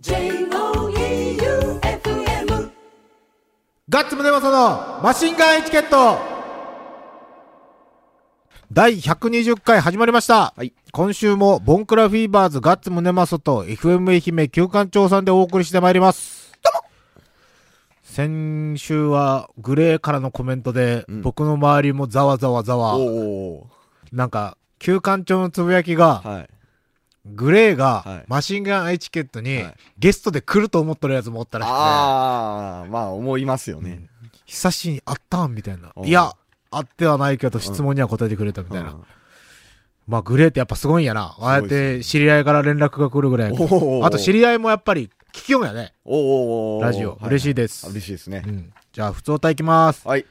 J-O-E-U-F-M ガッツムネマソのマシンガンエチケット。第120回始まりました。はい。今週もボンクラフィーバーズガッツムネマソと FM 愛媛旧館長さんでお送りしてまいります。先週はグレーからのコメントで、うん。僕の周りもざわざわざわ、おなんか、旧館長のつぶやきが、はい。グレーはいがマシンガンエチケットにはいゲストで来ると思ってるやつもおったらしくて、ああ、まあ思いますよね。久しに会ったんみたいな。いや、会ってはないけど質問には答えてくれたみたいな。うんまあ、グレーってやっぱすごいんやな。ああやって知り合いから連絡が来るぐらいあと知り合いもやっぱり聞きよんやね。おーおラジオ嬉しいですあ嬉しいですねう。ん。じゃあ、普通歌いきます。はい。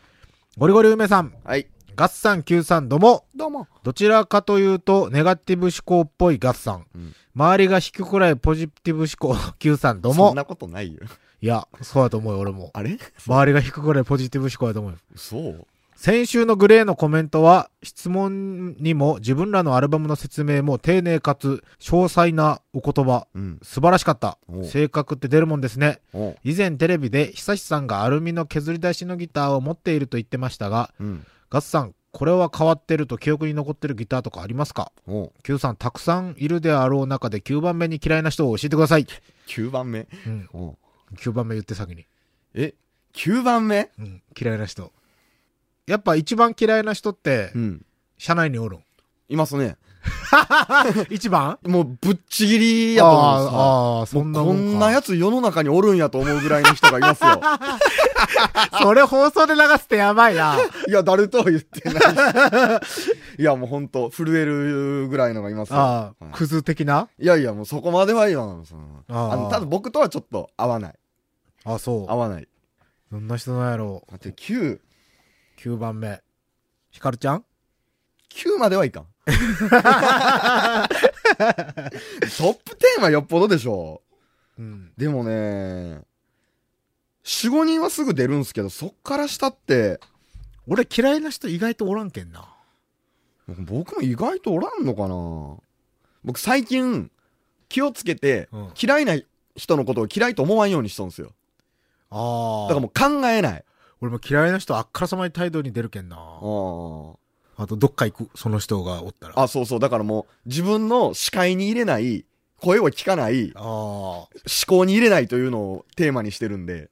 ゴリゴリ梅さん、はい。ガッサン Q さんどうも。どうも。どちらかというと、ネガティブ思考っぽいガッサン。うん周りが引くくらいポジティブ思考の Q さんどうも。そんなことないよ。いや、そうだと思うよ、俺も。あれ？周りが引くくらいポジティブ思考だと思うよ。そう先週のグレーのコメントは、質問にも自分らのアルバムの説明も丁寧かつ詳細なお言葉。うん。素晴らしかったお。う性格って出るもんですね。以前テレビで久志さんがアルミの削り出しのギターを持っていると言ってましたが、うん。ガッツさん、これは変わってると記憶に残ってるギターとかありますか？おう ?Q さん、たくさんいるであろう中で9番目に嫌いな人を教えてください。9番目？うん。おう9番目言って先に。え ?9 番目？うん。嫌いな人。やっぱ一番嫌いな人ってう、ん。社内におるん。いますね。一番？もうぶっちぎりやと思うんですよ。あーあー、そんなもこんなやつ世の中におるんやと思うぐらいの人がいますよ。それ放送で流すってやばいな。いや、誰とは言ってないし。いや、もうほんと、震えるぐらいのがいますよ。あはあ、いクズ的な？いやいや、もうそこまでは言わないです。あの、ただ僕とはちょっと合わない。あ、そう。合わない。どんな人なんやろう。待って、9、9番目。ヒカルちゃん？9まではいかん。トップ10はよっぽどでしょうん。でもね、4、5人はすぐ出るんすけど、そっから下って、俺嫌いな人意外とおらんけんな。僕も意外とおらんのかな僕最近、気をつけて、うん嫌いな人のことを嫌いと思わんようにしとんすよ。ああ。だからもう考えない。俺も嫌いな人あっからさまに態度に出るけんな。ああと、どっか行く、その人がおったら。あ。あ、そうそう。だからもう、自分の視界に入れない、声を聞かない、あ思考に入れないというのをテーマにしてるんで。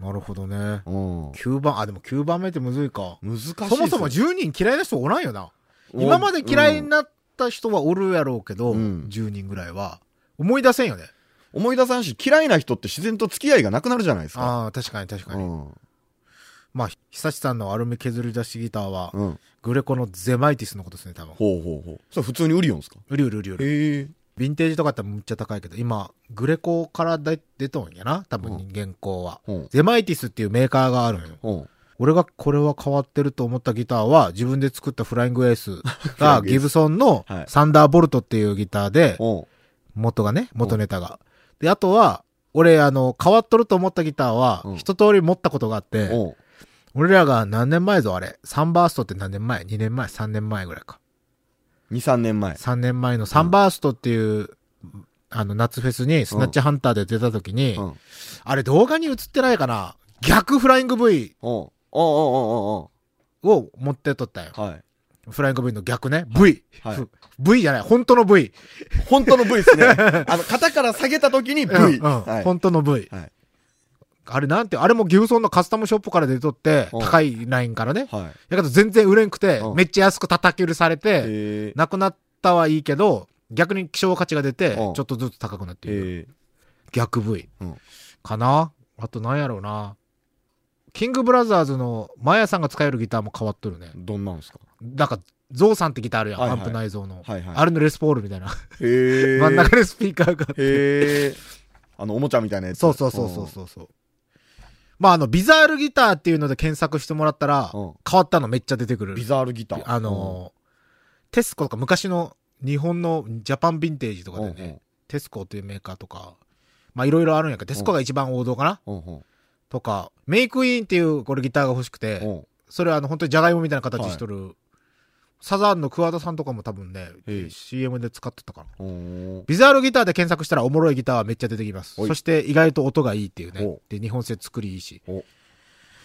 あ。なるほどね。うん。9番、あ、でも9番目ってむずいか。難しいそもそも10人嫌いな人おらんよな。今まで嫌いになった人はおるやろうけど、うん10人ぐらいは。思い出せんよね。思い出さんし、嫌いな人って自然と付き合いがなくなるじゃないですか。ああ、確かに確かに。うん。まあ、久志さんのアルミ削り出しギターは、うん。グレコのゼマイティスのことですね、多分。ほうほうほう。それ普通に売りよんすか？売り売り売り売り。へえ。ヴィンテージとかってむっちゃ高いけど、今、グレコから出出とんやな、多分現行は。うん。ゼマイティスっていうメーカーがあるんよ。うん。俺がこれは変わってると思ったギターは、自分で作ったフライングエースがギブソンのはいサンダーボルトっていうギターで、うん。元がね、元ネタが。で、あとは、俺、あの、変わっとると思ったギターはうん、一通り持ったことがあって、うん。俺らが何年前ぞ、あれ。サンバーストって何年前 ?2 年前 ?3 年前ぐらいか。2、3年前。3年前のサンバーストっていう、あの、夏フェスにスナッチハンターで出た時に、うん。あれ動画に映ってないかな？逆フライング V を持ってとったよ。はい。フライング V の逆ね？V。はい ふ V じゃない。本当の V。本当の V ですね。あの、肩から下げた時に V。うんうんはい。本当の V。はい。あれなんて、あれもギブソンのカスタムショップから出とって、うん高いラインからね。はい。やけど全然売れんくてう、んめっちゃ安く叩き売りされて、えー、なくなったはいいけど、逆に希少価値が出て、ちうんょっとずつ高くなっている。え逆 V うん。かな？あとなんやろうな。キングブラザーズのマヤさんが使えるギターも変わっとるね。ー、どんなんですか？なんか、ゾウさんってギターあるやん、アンプ内蔵の。はいはい。あれのレスポールみたいな。へえ。真ん中でスピーカーがあって。へえ。あの、おもちゃみたいなやつ。そうそうそうそうそうそう。まあ、あの、ビザールギターっていうので検索してもらったら、うん変わったのめっちゃ出てくる。ビザールギター。あのーテスコとか昔の日本のジャパンヴィンテージとかでね、うんうんテスコっていうメーカーとか、まあいろいろあるんやけど、テスコが一番王道かな、うん、うん、とか、メイクイーンっていうこれギターが欲しくて、うん。それはあの本当にジャガイモみたいな形しとる、サザンの桑田さんとかも多分ねええ、CM で使ってたかな。おービザールギターで検索したらおもろいギターはめっちゃ出てきます。そして意外と音がいいっていうねお。で、日本製作りいいしお。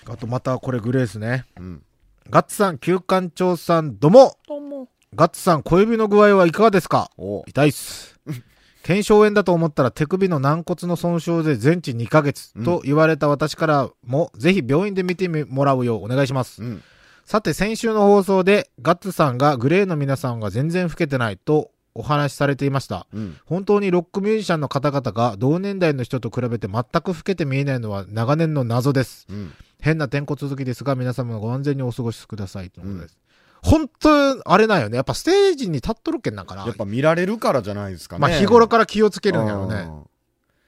あとまたこれグレースね。うん。ガッツさん、旧館長さん、どうもどうも。ガッツさん、小指の具合はいかがですか？お痛いっす。腱鞘炎だと思ったら手首の軟骨の損傷で全治2ヶ月と言われた私からも、ぜひ病院で見てもらうようお願いします。うん。さて、先週の放送で、ガッツさんがグレーの皆さんが全然老けてないとお話しされていました。うん。本当にロックミュージシャンの方々が同年代の人と比べて全く老けて見えないのは長年の謎です。うん。変な天候続きですが、皆様ご安全にお過ごしください。ということです。本当、あれなんよね。やっぱステージに立っとるけんなんかな。やっぱ見られるからじゃないですかね。まあ日頃から気をつけるんやろうね。ね。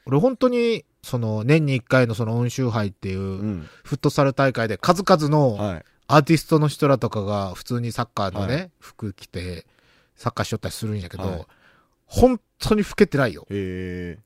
俺本当に、その年に一回のその温州杯っていううんフットサル大会で数々のはい。アーティストの人らとかが普通にサッカーのね、は服着てサッカーしよったりするんやけど、はい本当に老けてないよ。へえ。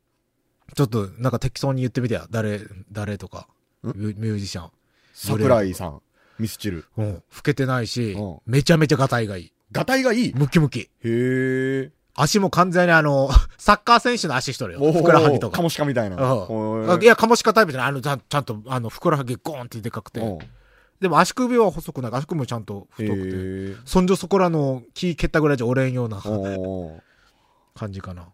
ちょっとなんか適当に言ってみてや。誰、誰とか。ん？ミュミュージシャン。桜井さん。ミスチル。うん。老けてないしうん、めちゃめちゃガタイがいい。ガタイがいい？ムキムキ。へえ。足も完全にあの、サッカー選手の足しとるよ。ふくらはぎとか。カモシカみたいな。うんいや、カモシカタイプじゃない。あの、ちゃんちゃんと、あの、ふくらはぎゴーンってでかくて。うんでも足首は細くない？足首もちゃんとへ太くて。え。そんじょそこらの木蹴ったぐらいじゃ折れんような感じかな。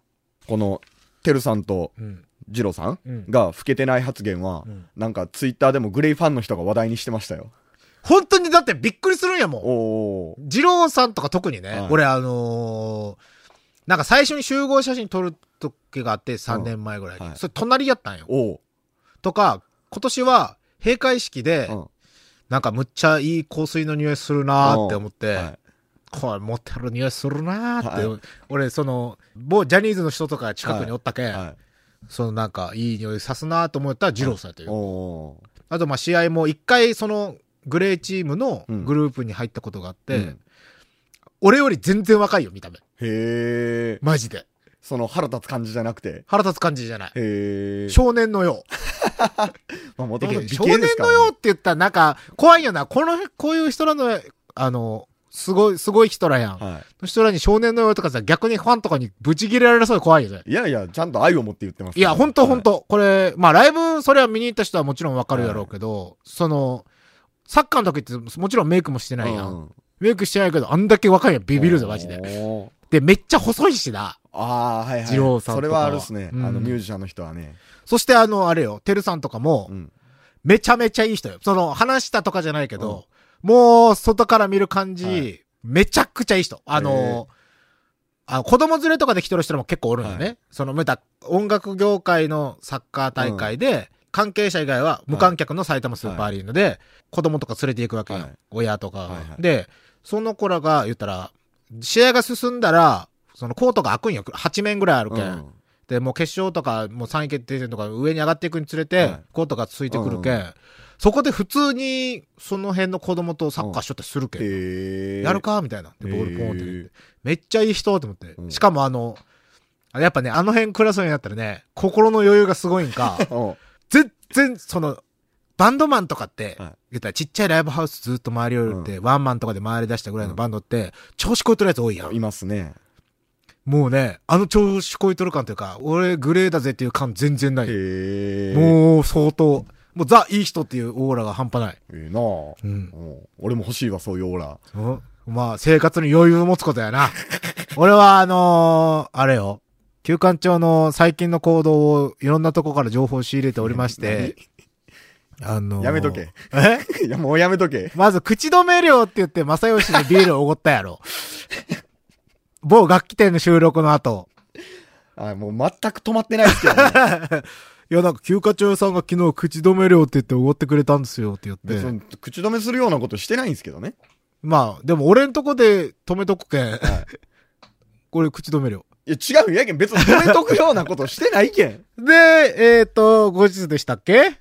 この、てるさんとうん。ジローさんうんが老けてない発言はうん、なんかツイッターでもグレイファンの人が話題にしてましたよ。本当にだってびっくりするんやもん。おー二郎さんとか特にね、はい俺あのーなんか最初に集合写真撮る時があって3年前ぐらいに。はいそれ隣やったんよ。とか、今年は閉会式で、うんなんかむっちゃいい香水の匂いするなーって思って、はいこれモテる匂いするなーって、は俺その、某ジャニーズの人とか近くにおったけん、はそのなんかいい匂いさすなーと思ったら二郎さんやったい。よ。おーあとまあ試合も一回そのグレーチームのうんグループに入ったことがあって、うん俺より全然若いよ見た目。へえ。マジで。その腹立つ感じじゃなくて。腹立つ感じじゃない。へえ。少年のよ まあ、もう。ともと美少年形ですから、ね。のようって言ったらなんか怖いよな。この、こういう人らの、あの、すごい、すごい人らやん。はの人らに少年のようとかさ、逆にファンとかにブチ切れられそうで怖いよね。い。いやいや、ちゃんと愛を持って言ってますいや、ほんとほんと。と。これ、まあライブ、それは見に行った人はもちろんわかるやろうけど、その、サッカーの時ってもちろんメイクもしてないやん。うんメイクしてないけど、あんだけ若いやん。ビビるぜ、マジで。おーで、めっちゃ細いしな。ああ、はいはい。二郎さんとかはそれはあるっすね。うんあの、ミュージシャンの人はね。そしてあの、あれよ、てるさんとかもう、ん。めちゃめちゃいい人よ。その、話したとかじゃないけど、もう、外から見る感じ、はいめちゃくちゃいい人。あの、あ子供連れとかで来てる人も結構おるんだよね。はその、また、音楽業界のサッカー大会で、関係者以外は無観客の埼玉スーパーアリーナで、子供とか連れて行くわけよ。はい親とかが、はいはいで、その子らが言ったら、試合が進んだら、そのコートが開くんよ。8面ぐらいあるけん。うんで、もう決勝とか、もう3位決定戦とか上に上がっていくにつれて、はいコートがついてくるけん、うんそこで普通に、その辺の子供とサッカーしよったりするけん。へえ。やるかみたいな。で、ボールポンってへ入れてーめっちゃいい人と思って。うんしかもあの、あやっぱね、あの辺クラスになったらね、心の余裕がすごいんか、うん全然、その、バンドマンとかって、はい言ったらちっちゃいライブハウスずっと回り降りて、ワンマンとかで回り出したぐらいのバンドって、調子こいとるやつ多いやん。いますね。もうね、あの調子こいとる感というか、俺グレーだぜっていう感全然ない。もう相当、もうザ・いい人っていうオーラが半端ない。ええなあうん。うん俺も欲しいわ、そういうオーラ。うんまあ、生活に余裕を持つことやな。俺はあのーあれよ。休館長の最近の行動をいろんなとこから情報を仕入れておりまして、あのーやめとけ。え？いや、もうやめとけ。まず、口止め料って言って、正義にビールをおごったやろ。某楽器店の収録の後。あもう全く止まってないですけどね。いや、なんか、休暇長さんが昨日口止め料って言っておごってくれたんですよって言って。別に口止めするようなことしてないんですけどね。まあ、でも俺んとこで止めとくけん。これ口止め料。いや、違うよやけん。別に止めとくようなことしてないけん。で、えっ、と、後日でしたっけ？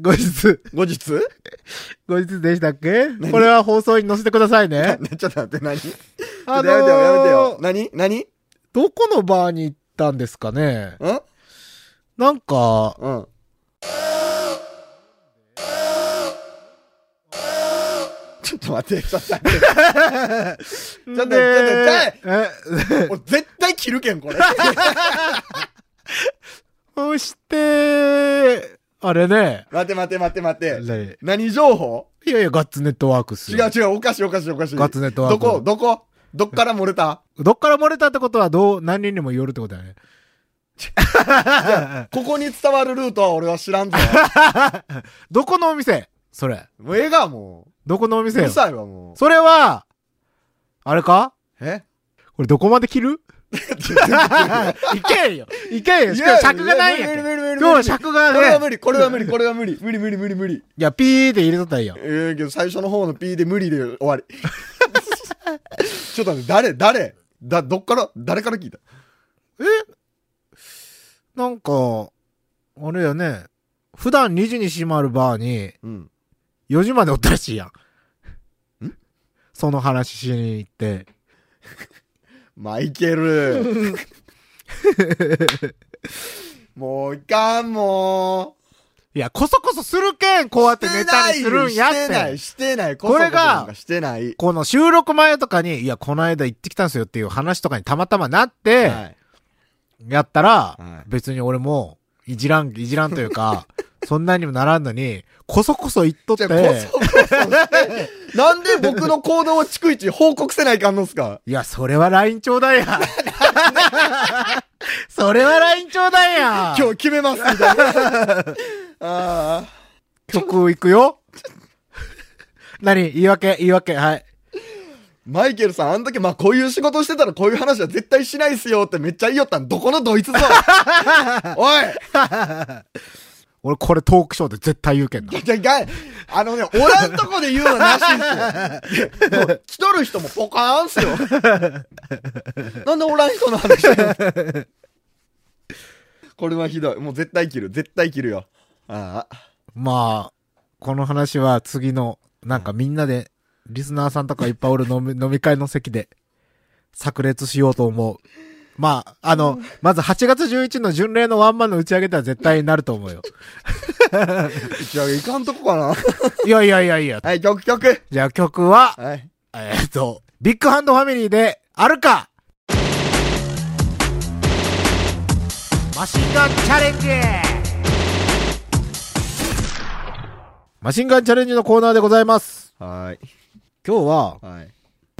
後日、後日？後日でしたっけ？これは放送に載せてくださいね。なちょっと待って、何？あのーやめてよ、やめてよ。何何？どこのバーに行ったんですかね？ん？なんか、うん。ちょっと待って、ちょっと待って。ちょっと、ちょっと、ちょっえ、と、俺絶対切るけん、これ。そして、あれね、待て待て待て待て。ね何情報？いやいや、ガッツネットワークスよ。違う違う、おかしいおかしいおかしい。ガッツネットワークどこ？どこ？どっから漏れた？どっから漏れたってことは、どう、何人にもよるってことだね。ここに伝わるルートは俺は知らんぞ。どこのお店？それ。もうええが、もどこのおう。う店よ？る。さいわ、もう。それは、あれか？え？これどこまで切る？いけんよいけんよしかも尺がないんやけん無理無理無理無理今日は尺がね、これは無理、これは無理、これは無理、無理無理無理無理。いや、ピーで入れとったらいいやん。ええけど最初の方の P で無理で終わり。ちょっと待って、誰誰？だ、どっから、誰から聞いた？なんか、あれやね、普段2時に閉まるバーにうん。4時までおったらしいやん。ん？その話しに行って。マイケル。もういかん、もいや、こそこそするけん、こうやっう。てネタにするんやっしてない、て。してない。これがしてない。この収録前とかに、いや、この間行ってきたんすよっていう話とかにたまたまなって、はい。やったら、はい別に俺も、いじらん、いじらんというか、そんなにもならんのに、こそこそ言っとって、あこそこそして、なんで僕の行動を逐一報告せないかんのっすか？いや、それは LINE ちょうだいや。それは LINE ちょうだいや。今日決めます、みたいな。ああ。曲行くよ。何？言い訳？言い訳？はい。マイケルさん、あの時、まあ、こういう仕事してたらこういう話は絶対しないっすよってめっちゃ言いよったん。どこのドイツぞ おい俺これトークショーで絶対言うけんな。じゃ、があのね、おらんとこで言うのなしっすよ。もう来とる人もポカーンっすよ。なんでおらん人の話これはひどい。もう絶対切る。絶対切るよ。ああ。まあ、この話は次の、なんかみんなで、リスナーさんとかいっぱいおる飲み 飲み会の席で、炸裂しようと思う。まあ、あの、まず8月11の巡礼のワンマンの打ち上げでは絶対になると思うよ。打ち上げいかんとこかな。いやいやいやいや。はい、曲曲。じゃあ曲は、はい。えーっと、ビッグハンドファミリーで、あるかマシンガンチャレンジマシンガンチャレンジのコーナーでございます。はい。今日は、はい。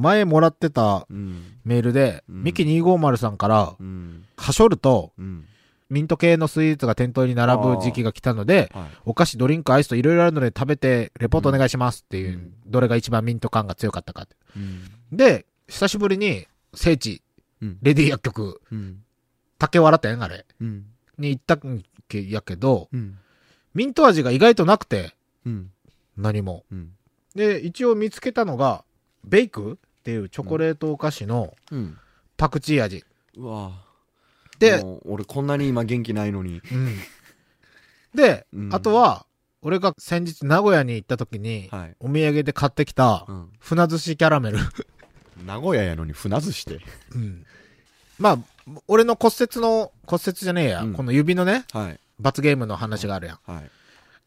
前もらってたうん。メールで、うんミキ250さんから、うん。はしょると、うん。ミント系のスイーツが店頭に並ぶ時期が来たので、はい。お菓子、ドリンク、アイスといろいろあるので食べて、レポートお願いしますっていう、うんどれが一番ミント感が強かったかって。うん。で、久しぶりに、聖地、うん。レディ薬局、うん。竹原店あれ、うん。に行ったんけやけど、うん。ミント味が意外となくて、うん。何も。うん。で、一応見つけたのが、ベイク？っていうチョコレートお菓子のうん。パクチー味。うわで、俺こんなに今元気ないのに。うん。で、うんあとは、俺が先日名古屋に行った時に、はい。お土産で買ってきたう、ん。船寿司キャラメル。名古屋やのに船寿司して。うん。まあ、俺の骨折の、骨折じゃねえや、うんこの指のね、はい。罰ゲームの話があるやん。はい。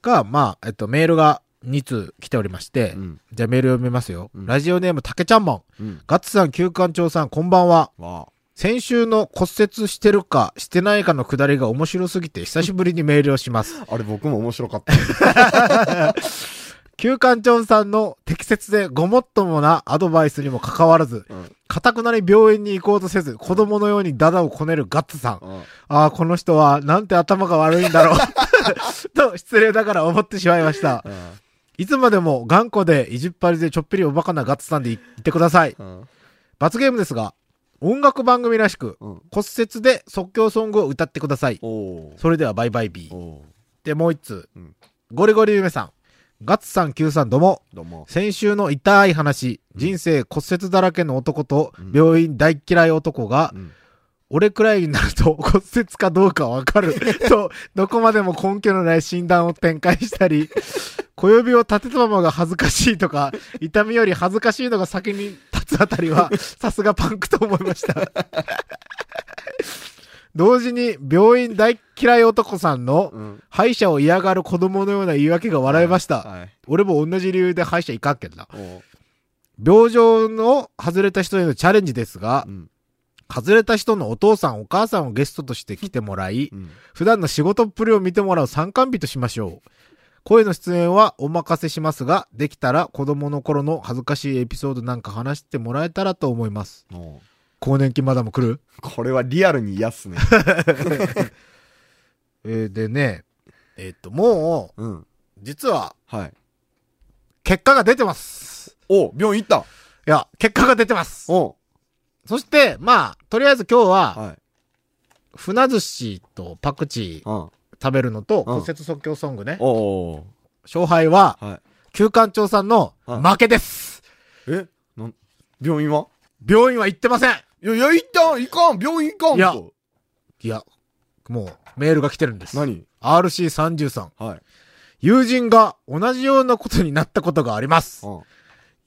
が、まあ、えっと、メールが2通来ておりまして、うん。じゃあメール読みますよ。うんラジオネーム、たけちゃんもん。うん。ガッツさん、旧館長さん、こんばんは。わ先週の骨折してるか、してないかのくだりが面白すぎて、久しぶりにメールをします。あ。あれ僕も面白かった。旧館長さんの適切でごもっともなアドバイスにもかかわらず、うん。かたくなに病院に行こうとせず、子供のようにダダをこねるガッツさん。うん。ああ、この人は、なんて頭が悪いんだろう。と、失礼ながら思ってしまいました。いつまでも頑固で意地っ張りでちょっぴりおバカなガッツさんでいってください。うん。罰ゲームですが、音楽番組らしく、うん。骨折で即興ソングを歌ってください。それではバイバイビー。で、もう一通。うんゴリゴリ夢さん。ガッツさん、Q さん、どうも。どうも。先週の痛い話、うん人生骨折だらけの男とうん病院大嫌い男が、うん。俺くらいになると 骨折かどうかわかる と、どこまでも根拠のない診断を展開したり、小指を立てたままが恥ずかしいとか、痛みより恥ずかしいのが先に立つあたりは、さすがパンクと思いました。同時に、病院大嫌い男さんの、うん。歯医者を嫌がる子供のような言い訳が笑いました。はい。俺も同じ理由で歯医者行かんけんな。病状の外れた人へのチャレンジですがう、ん。外れた人のお父さんお母さんをゲストとして来てもらい、うん。普段の仕事っぷりを見てもらう参観日としましょう。声の出演はお任せしますが、できたら子供の頃の恥ずかしいエピソードなんか話してもらえたらと思います。更年期マダム来る？これはリアルに嫌っすね。えーでね、えっと、もう、うん。実は、はい。結果が出てます。お病院行ったいや、結果が出てます。おそして、まあ、とりあえず今日は、はい。船寿司とパクチーうん。食べるのと、うん骨折即興ソングね。おお勝敗は、はい。旧館長さんのはい負けです。え？なん、病院は？病院は行ってません。いや、いや、行ったん、行かん、病院行かんいやと。いや、もう、メールが来てるんです。何？RC33。はい。友人が同じようなことになったことがあります。うん。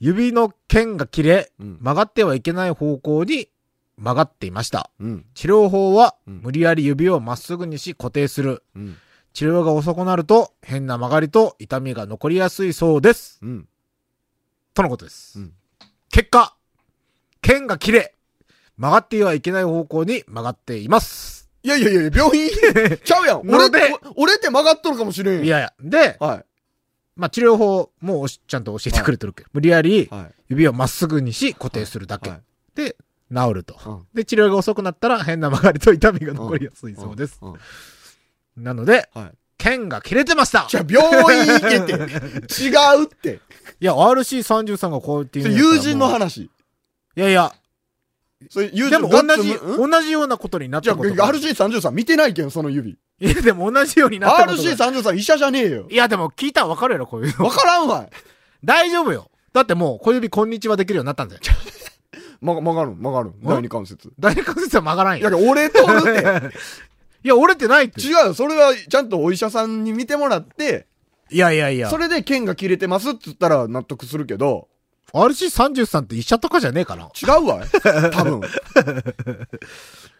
指の剣が切れ、うん。曲がってはいけない方向に曲がっていました。うん。治療法は、うん無理やり指をまっすぐにし固定する。うん。治療が遅くなると、変な曲がりと痛みが残りやすいそうです。うん。とのことです。うん結果、剣が切れ、曲がってはいけない方向に曲がっています。いやいやいや、病院ちゃうやん。俺 っのでて、お俺って曲がっとるかもしれん。い。やいや。で、はまあ、治療法もちゃんと教えてくれてるけど、無理やりい。はい。指をまっすぐにし固定するだけ。はい。で、治ると。うんで、治療が遅くなったら変な曲がりと痛みが残りやすいそうです。うん。うんなので、はい。剣が切れてましたじゃあ、病院行けって。違うって。いや、RC33 がこうやってそ言う友人のもう話。いやいや、それ友でも人ガッツ同じ、同じようなことになっじゃあ、たことが。RC33 見てないけん、その指。いや、でも同じようになったことが。RC33 医者じゃねえよい。や、でも聞いたらわかるやろ、こういうの。わからんわい。大丈夫よ。だってもう小指こんにちはできるようになったんだよ。ま、曲がるん、曲がるん？第二関節。大関節は曲がらんいや、よ。俺とるって。いや、折れてないって。違うよ。それは、ちゃんとお医者さんに見てもらって、いやいやいや。それで剣が切れてますって言ったら納得するけど、RC33 って医者とかじゃねえかな。違うわい。多分。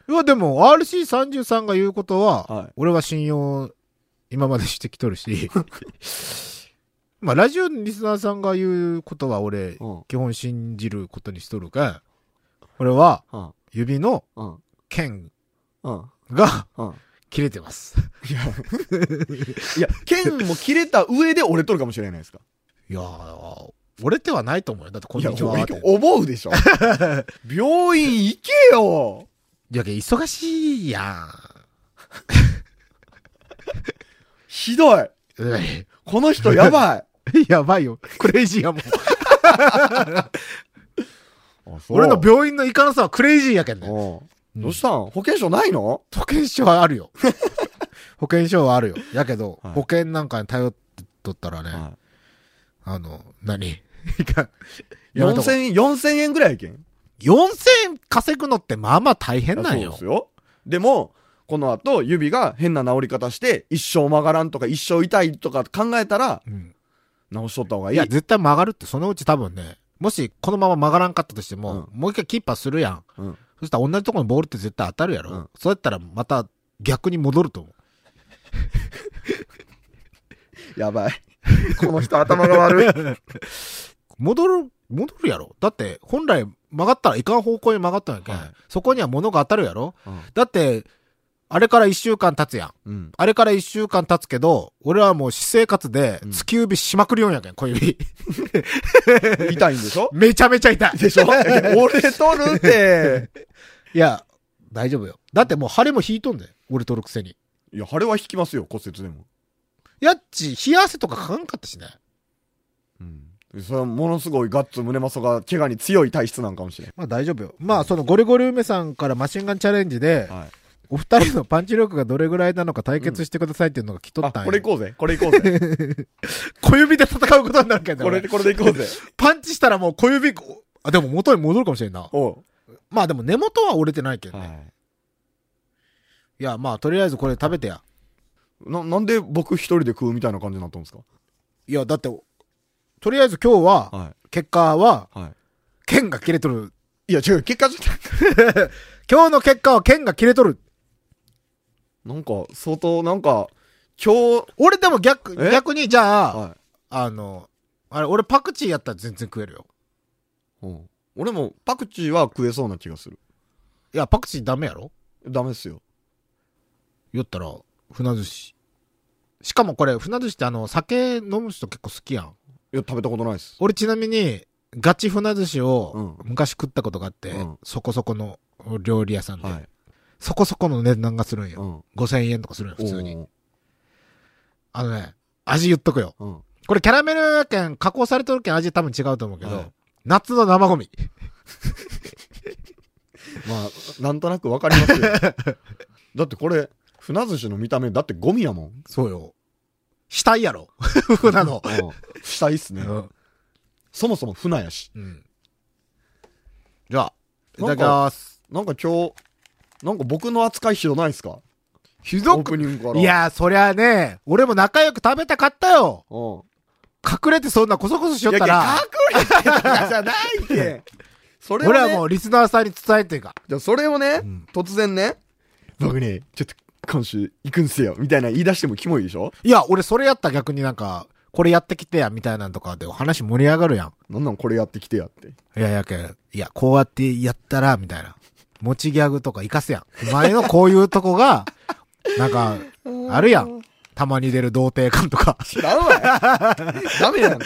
いや、でも RC33 が言うことは、はい俺は信用、今までしてきとるし、まあ、ラジオのリスナーさんが言うことは俺、うん。基本信じることにしとるか俺は、うん。指のうん。剣うん。がうん。切れてます。いや、いや、剣も切れた上で折れとるかもしれないですか？いやー、折れてはないと思うよ。だってこんにちは思うでしょ。病院行けよ。いや、忙しいやひどい。この人やばい。やばいよ。クレイジーやもん。あ俺の病院の行かなさはクレイジーやけんね。うんどうしたん？保険証ないの？保険証はあるよ。保険証はあるよ。やけど、はい保険なんかに頼っとったらね、はあの、何？いかんやめとこ4000、4000円ぐらいやけん。4000円稼ぐのってまあまあ大変なんよそうです。よ。でも、この後、指が変な治り方して、一生曲がらんとか、一生痛いとか考えたら、うん直しとった方がいい。いや、絶対曲がるって、そのうち多分ね、もしこのまま曲がらんかったとしても、うもう一回キーパーするやん。うん。そしたら同じところにボールって絶対当たるやろ。うんそうやったらまた逆に戻ると思う。やばい。この人頭が悪い。戻る、戻るやろ。だって、本来曲がったらいかん方向に曲がったんやけん。はいそこには物が当たるやろ？うんだって、あれから一週間経つやん。うん。あれから一週間経つけど、俺はもう私生活でうん突き指しまくりよんやけん、小指。痛いんでしょ？めちゃめちゃ痛い。でしょ？俺とるって。いや、大丈夫よ。だってもう腫れも引いとんで。俺取るくせに。いや、腫れは引きますよ、骨折でも。やっち、冷や汗とかかかんかったしね。うん。それはものすごいガッツ、胸マソが怪我に強い体質なんかもしれん。まあ大丈夫よ。まあそのゴリゴリ梅さんからマシンガンチャレンジで、はい。お二人のパンチ力がどれぐらいなのか対決してくださいっていうのが来とあ、ったんよ。これ行こうぜ。これ行こうぜ。小指で戦うことになるけど。これ、これで行こうぜ。パンチしたらもう小指、あ、でも元に戻るかもしれんな。まあでも根元は折れてないけどね。はいや、まあとりあえずこれ食べてや。い。な、なんで僕一人で食うみたいな感じになったんですか？いや、だって、とりあえず今日は、は結果は。剣が切れとる。いや、違う、結果じゃ、今日の結果は剣が切れとる。なんか、相当、なんか、今日、俺でも逆、え？逆にじゃあ、はあの、あれ、俺パクチーやったら全然食えるよ。うん。俺もパクチーは食えそうな気がする。いや、パクチーダメやろ？ダメっすよ。言ったら、船寿司。しかもこれ、船寿司ってあの、酒飲む人結構好きやん。いや、食べたことないっす。俺ちなみに、ガチ船寿司をう昔食ったことがあって、うんそこそこの料理屋さんで、はい。そこそこの値段がするんよ。うん。5000円とかするんよ、普通に。あのね、味言っとくよ。うん。これキャラメルやけん、加工されてるけん味多分違うと思うけど、はい夏の生ゴミ。まあ、なんとなくわかりますよ。だってこれ、船寿司の見た目、だってゴミやもん。そうよ。死体やろ。船の。うん。したいっすね。うん。そもそも船やし。うん。じゃあ、いただきます。なんか今日、なんか僕の扱いひどないっすか？ひどく。い、や、そりゃね、俺も仲良く食べたかったよ。うん。隠れてそんなコソコソしよったら、隠れてとかじゃないって。それ俺はもうリスナーさんに伝えてるか。じゃあそれをね、うん突然ね、僕ね、ちょっと今週行くんすよ、みたいな言い出してもキモいでしょ？いや、俺それやったら逆になんか、これやってきてや、みたいなんとかで話盛り上がるやん。なんなんこれやってきてやって。いやいやけん、いや、こうやってやったら、みたいな。持ちギャグとか活かすやん。お前のこういうとこが、なんか、あるやん。たまに出る童貞感とか。知らんわよダメやん。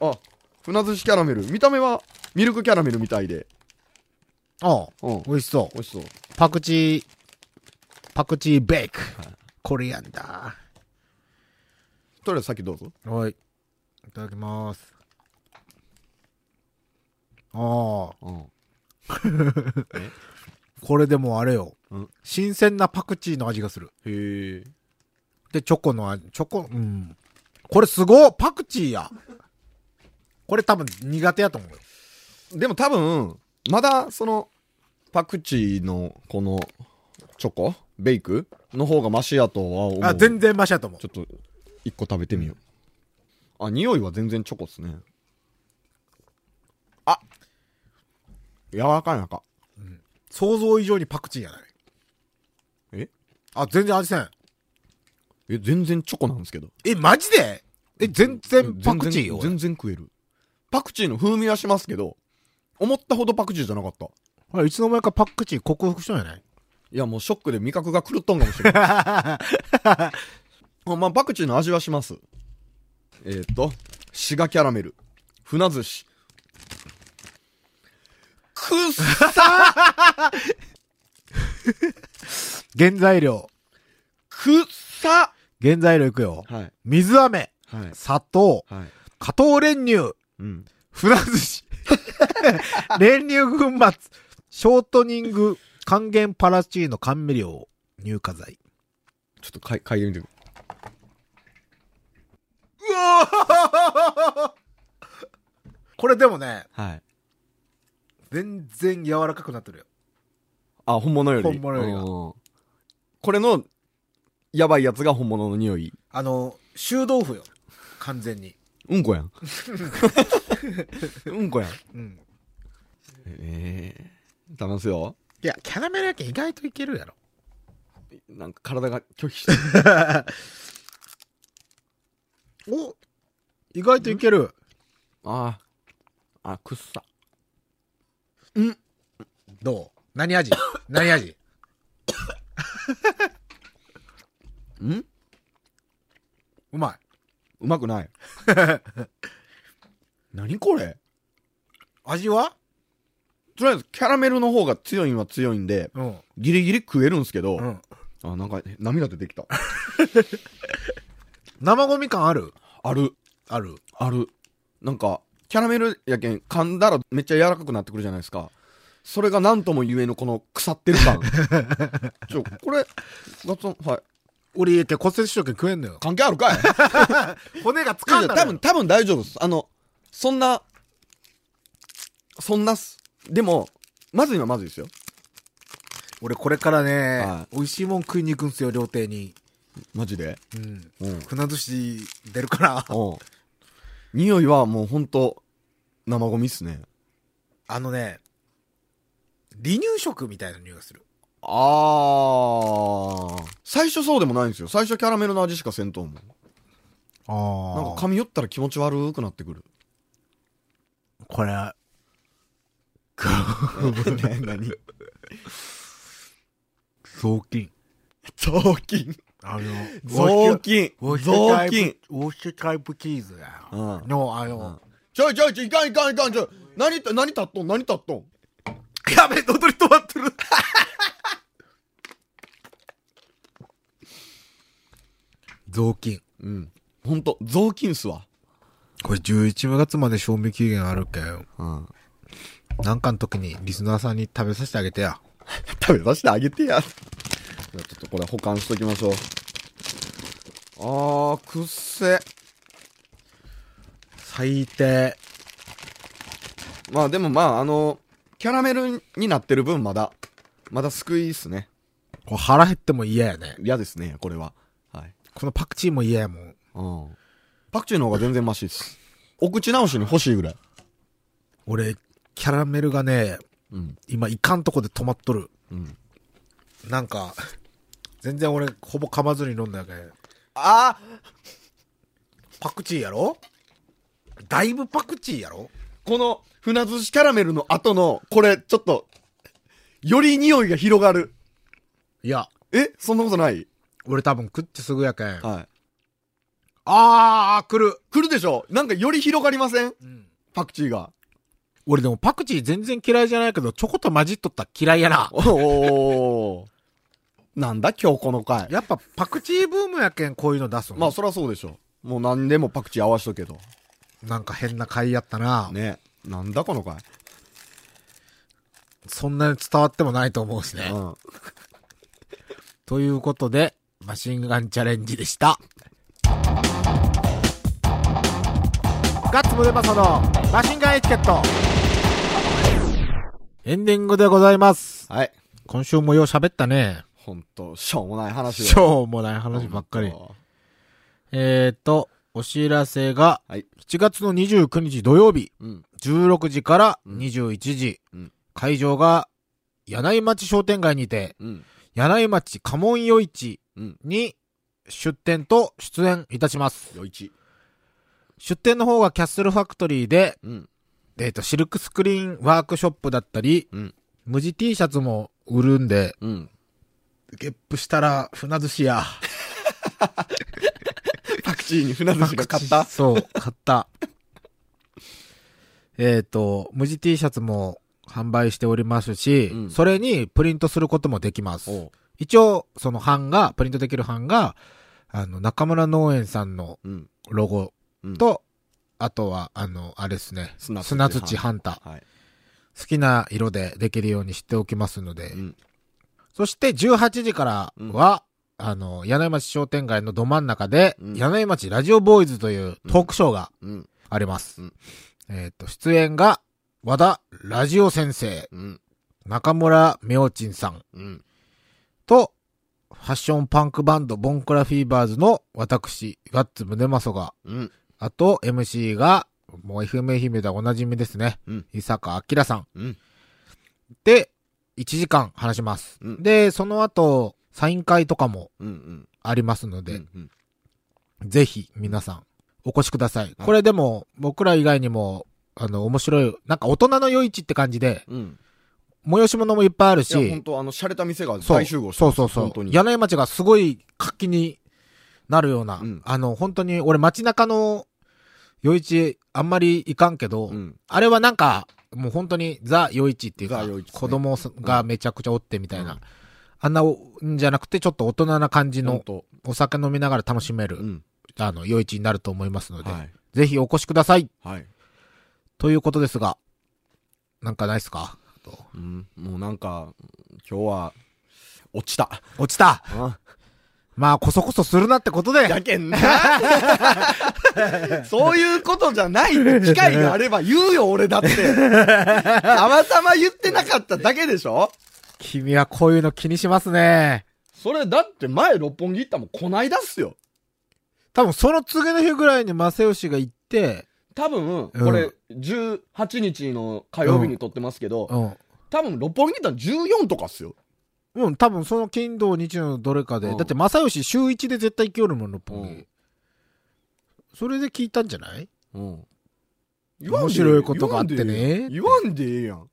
あ、船寿司キャラメル。見た目はミルクキャラメルみたいで。あうん。美味しそう。美味しそう。パクチー、パクチーベイク。コリアンダとりあえず先どうぞ。ー。はい。いただきます。ああ。うん。これでもあれよ。うん新鮮なパクチーの味がする。へえ。で、チョコの味、チョコ、うん。これすごいパクチーや。これ多分苦手やと思うよ。でも多分、まだその、パクチーのこの、チョコベイクの方がマシやとは思う。あ、全然マシやと思う。ちょっと、一個食べてみよう。あ、匂いは全然チョコっすね。あ柔らかい中。想像以上にパクチーやない。え？あ、全然味せん。え、全然チョコなんですけど。え、マジで？え、全然パクチーよ。全然食える。パクチーの風味はしますけど、思ったほどパクチーじゃなかった。ほら、いつの間にかパクチー克服したんやない？いや、もうショックで味覚が狂っとんかもしれない。あまあ、パクチーの味はします。えっ、ー、と、シガキャラメル、船寿司。くっさ原材料。くっさ原材料いくよ。はい。水飴、はい。砂糖、はい。加糖練乳、うん。船寿司、練乳粉末、ショートニング、還元パラチーノ甘味料、乳化剤。ちょっとかい、嗅いでみてくうわ これでもね、はい。全然柔らかくなってるよ。あ、本物より？本物よりがうんこれの、やばいやつが本物の匂い。あの、臭豆腐よ。完全に。うんこやん。うんこやん。うん。ええー。頼すよ。いや、キャラメルやけん意外といけるやろ。なんか体が拒否してる。お意外といける。ああ。あ、くっさ。どう？何味？何味？ん？うまい。うまくない。何これ？味は？とりあえずキャラメルの方が強いんは強いんで、うん。ギリギリ食えるんすけど、うん。あ、なんか涙出てきた。生ゴミ感ある？ある、ある。ある。なんか、キャラメルやけん噛んだらめっちゃ柔らかくなってくるじゃないですか。それが何とも言えぬこの腐ってる感。ちょ、これ、ガツン、はい。俺家け骨折しとけ食えんのよ。関係あるかい？骨がいやいや掴んだのよ多分、多分大丈夫です。あの、そんな、そんなっす。でも、まずいのはまずいですよ。俺これからね、は美味しいもん食いに行くんすよ、料亭に。マジで？うん。うん。船寿司出るから。うん。匂いはもうほんと、生ゴミっすね。あのね、離乳食みたいな匂いがする。あー。最初そうでもないんですよ。最初キャラメルの味しかせんと思う。あなんか噛み寄ったら気持ち悪くなってくる。これ、な何？雑巾。雑巾。あの、雑巾雑巾。プ、ウォッシュタイプチーズだよ。うん。の、あの、ちょいちょいちょい、いかんいかんいかん、ちょい。何た、何立っとん？何立っとん？やべ、踊り止まってる。雑巾。うん。ほんと、雑巾っすわ。これ11月まで賞味期限あるけん。うん。なんかの時にリスナーさんに食べさせてあげてや。食べさせてあげてや。じゃあちょっとこれ保管しときましょう。あー、くっせ。最低。まあでもまあ、あの、キャラメルになってる分まだ、まだ救いっすね。これ腹減っても嫌やね。嫌ですね、これは。はい。このパクチーも嫌やもん。うん。パクチーの方が全然マシです。お口直しに欲しいぐらい。俺、キャラメルがね、うん。今いかんとこで止まっとる。うん。なんか、全然俺、ほぼ噛まずに飲んだけん。あパクチーやろ？だいぶパクチーやろ？ーこの船寿司キャラメルの後の、これ、ちょっと、より匂いが広がる。いや、え？そんなことない？俺多分食ってすぐやけん。はい。あー、来る。来るでしょ？なんかより広がりません？うん。パクチーが。俺でもパクチー全然嫌いじゃないけど、ちょこっと混じっとったら嫌いやな。おー。なんだ今日この回。やっぱパクチーブームやけんこういうの出すの？まあそりゃそうでしょ。もう何でもパクチー合わしとけど。なんか変な回やったな。ね。なんだこの回。そんなに伝わってもないと思うしね。うん。ということで、マシンガンチャレンジでした。ガッツムデパソのマシンガンエチケット。エンディングでございます。はい。今週もよう喋ったね。ほんと、しょうもない話しょうもない話ばっかり。えーと、お知らせが、はい。7月の29日土曜日、うん。16時からうん21時、うん会場が、柳井町商店街にて、うん。柳井町家紋夜市うん。に出店と出演いたします。よいち。出店の方がキャッスルファクトリーで、うん。えっ、と、シルクスクリーンワークショップだったり、うん。無地 T シャツも売るんで、うん。ゲップしたら船寿司や。パクチーに船寿司が買った？そう、買った。えっと、無地 T シャツも販売しておりますし、うんそれにプリントすることもできます。一応、その版が、プリントできる版が、あの、中村農園さんのうん。ロゴうん、と、あとは、あの、あれですね、砂土ハンタ。はい。好きな色でできるようにしておきますので、うん。そして18時からは、あの、柳井町商店街のど真ん中で、うん柳井町ラジオボーイズというトークショーがうん。あります。うんえっ、と、出演が、和田ラジオ先生、うん。中村明珍さん。と、ファッションパンクバンドボンクラフィーバーズの私、ガッツムネマソが、うん。あと MC が、もう FM 愛媛でおなじみですね。うん。伊坂明さん。うん。で、1時間話します。うんで、その後、サイン会とかもうん。うん。ありますので、うん。ぜひ皆さんお越しください。これでも、僕ら以外にも、あの、面白い、なんか大人の夜市って感じで、うん。催し物もいっぱいあるし、と、あの、洒落た店がそう大集合してそうそうそう本当。に。柳井町がすごい活気になるような、うんあの、本当に、俺街中の夜市あんまり行かんけど、うん。あれはなんか、もう本当にザ夜市っていうか、ね子供がめちゃくちゃおってみたいな、うんあんなんじゃなくて、ちょっと大人な感じの。お酒飲みながら楽しめる、うん。あの、夜市になると思いますので、はい。ぜひお越しください。はい。ということですが、なんかないっすか？あとうん。もうなんか、今日は、落ちた。落ちたあまあ、こそこそするなってことで。やけんな。そういうことじゃない機会があれば言うよ、俺だって。たまたま言ってなかっただけでしょ？君はこういうの気にしますね。それだって前六本木行ったもんこないだっすよ。多分その次の日ぐらいに正義が行って、多分、うんこれ、18日の火曜日に撮ってますけど、うん。多分六本木行ったら14とかっすよ。うん、多分その金土日のどれかで。うんだって正義週1で絶対行きよるもん、六本木。うんそれで聞いたんじゃない？うん。言わ面白いことがあってね言わんでええやん。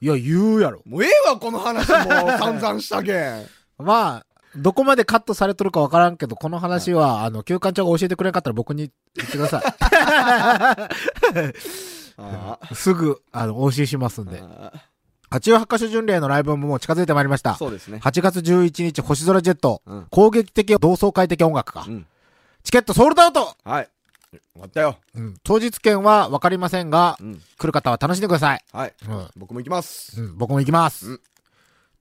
いや、言うやろ。もうええわ、この話もう散々したけん。まあ、どこまでカットされとるかわからんけど、この話は、あの、休館長が教えてくれなかったら僕に言ってくださ あい。すぐ、あの、お教えしますんで。あ88カ所巡礼のライブももう近づいてまいりました。そうですね。8月11日、星空ジェット、うん攻撃的同窓会的音楽か。うん。チケットソールドアウトはい。終わったよ。うん。当日券はわかりませんが、うん。来る方は楽しんでください。はい。うん。僕も行きます。うん、僕も行きます。うん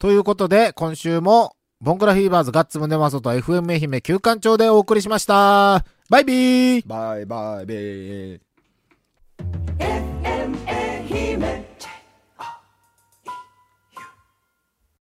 ということで、今週も、ボンクラフィーバーズガッツムネマソと FM 愛媛旧館長でお送りしました。バイビーバイバイベー。FM